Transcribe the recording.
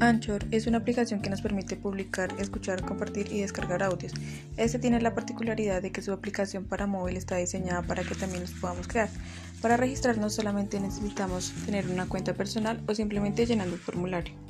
Anchor es una aplicación que nos permite publicar, escuchar, compartir y descargar audios. Este tiene la particularidad de que su aplicación para móvil está diseñada para que también los podamos crear. Para registrarnos solamente necesitamos tener una cuenta personal o simplemente llenando un formulario.